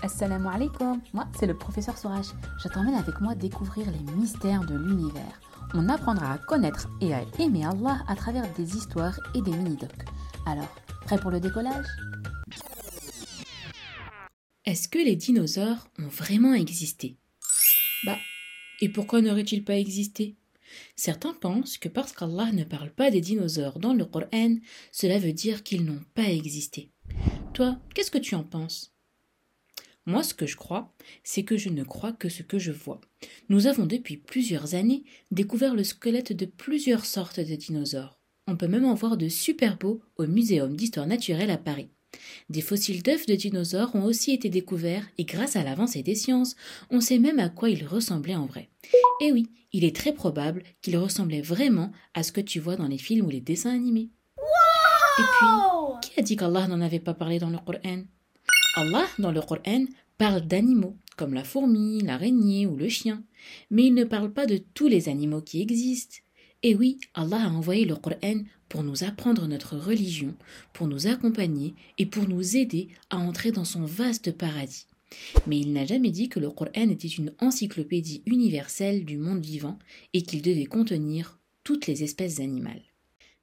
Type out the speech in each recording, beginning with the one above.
Assalamu alaikum, moi c'est le professeur Sourage. Je t'emmène avec moi découvrir les mystères de l'univers. On apprendra à connaître et à aimer Allah à travers des histoires et des mini-docs. Alors, prêt pour le décollage? Est-ce que les dinosaures ont vraiment existé? Bah, et pourquoi n'auraient-ils pas existé? Certains pensent que parce qu'Allah ne parle pas des dinosaures dans le Coran, cela veut dire qu'ils n'ont pas existé. Toi, qu'est-ce que tu en penses? Moi, ce que je crois, c'est que je ne crois que ce que je vois. Nous avons depuis plusieurs années découvert le squelette de plusieurs sortes de dinosaures. On peut même en voir de super beaux au Muséum d'histoire naturelle à Paris. Des fossiles d'œufs de dinosaures ont aussi été découverts et grâce à l'avancée des sciences, on sait même à quoi ils ressemblaient en vrai. Et oui, il est très probable qu'ils ressemblaient vraiment à ce que tu vois dans les films ou les dessins animés. et puis, qui a dit qu'Allah n'en avait pas parlé dans le Coran? Allah, dans le Coran, parle d'animaux, comme la fourmi, l'araignée ou le chien, mais il ne parle pas de tous les animaux qui existent. Et oui, Allah a envoyé le Coran pour nous apprendre notre religion, pour nous accompagner et pour nous aider à entrer dans son vaste paradis. Mais il n'a jamais dit que le Coran était une encyclopédie universelle du monde vivant et qu'il devait contenir toutes les espèces animales.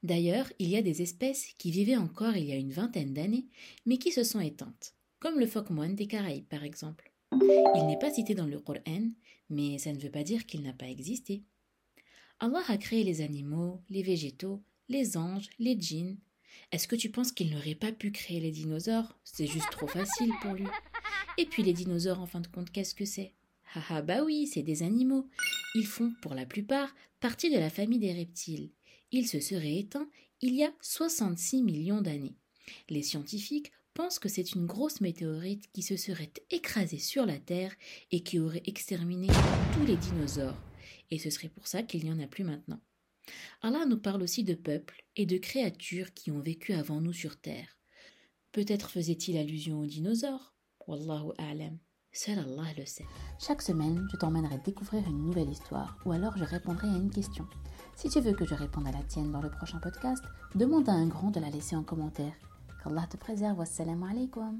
D'ailleurs, il y a des espèces qui vivaient encore il y a une vingtaine d'années, mais qui se sont éteintes comme le phoque moine des Caraïbes par exemple. Il n'est pas cité dans le Coran, mais ça ne veut pas dire qu'il n'a pas existé. Allah a créé les animaux, les végétaux, les anges, les djinns. Est-ce que tu penses qu'il n'aurait pas pu créer les dinosaures? C'est juste trop facile pour lui. Et puis les dinosaures, en fin de compte, qu'est-ce que c'est? Ah ah bah oui, c'est des animaux. Ils font, pour la plupart, partie de la famille des reptiles. Ils se seraient éteints il y a 66 millions d'années. Les scientifiques pense que c'est une grosse météorite qui se serait écrasée sur la Terre et qui aurait exterminé tous les dinosaures. Et ce serait pour ça qu'il n'y en a plus maintenant. Allah nous parle aussi de peuples et de créatures qui ont vécu avant nous sur Terre. Peut-être faisait-il allusion aux dinosaures Wallahu a'lam. Seul Allah le sait. Chaque semaine, je t'emmènerai découvrir une nouvelle histoire ou alors je répondrai à une question. Si tu veux que je réponde à la tienne dans le prochain podcast, demande à un grand de la laisser en commentaire. Allah te préserve. Wassalamu alaikum.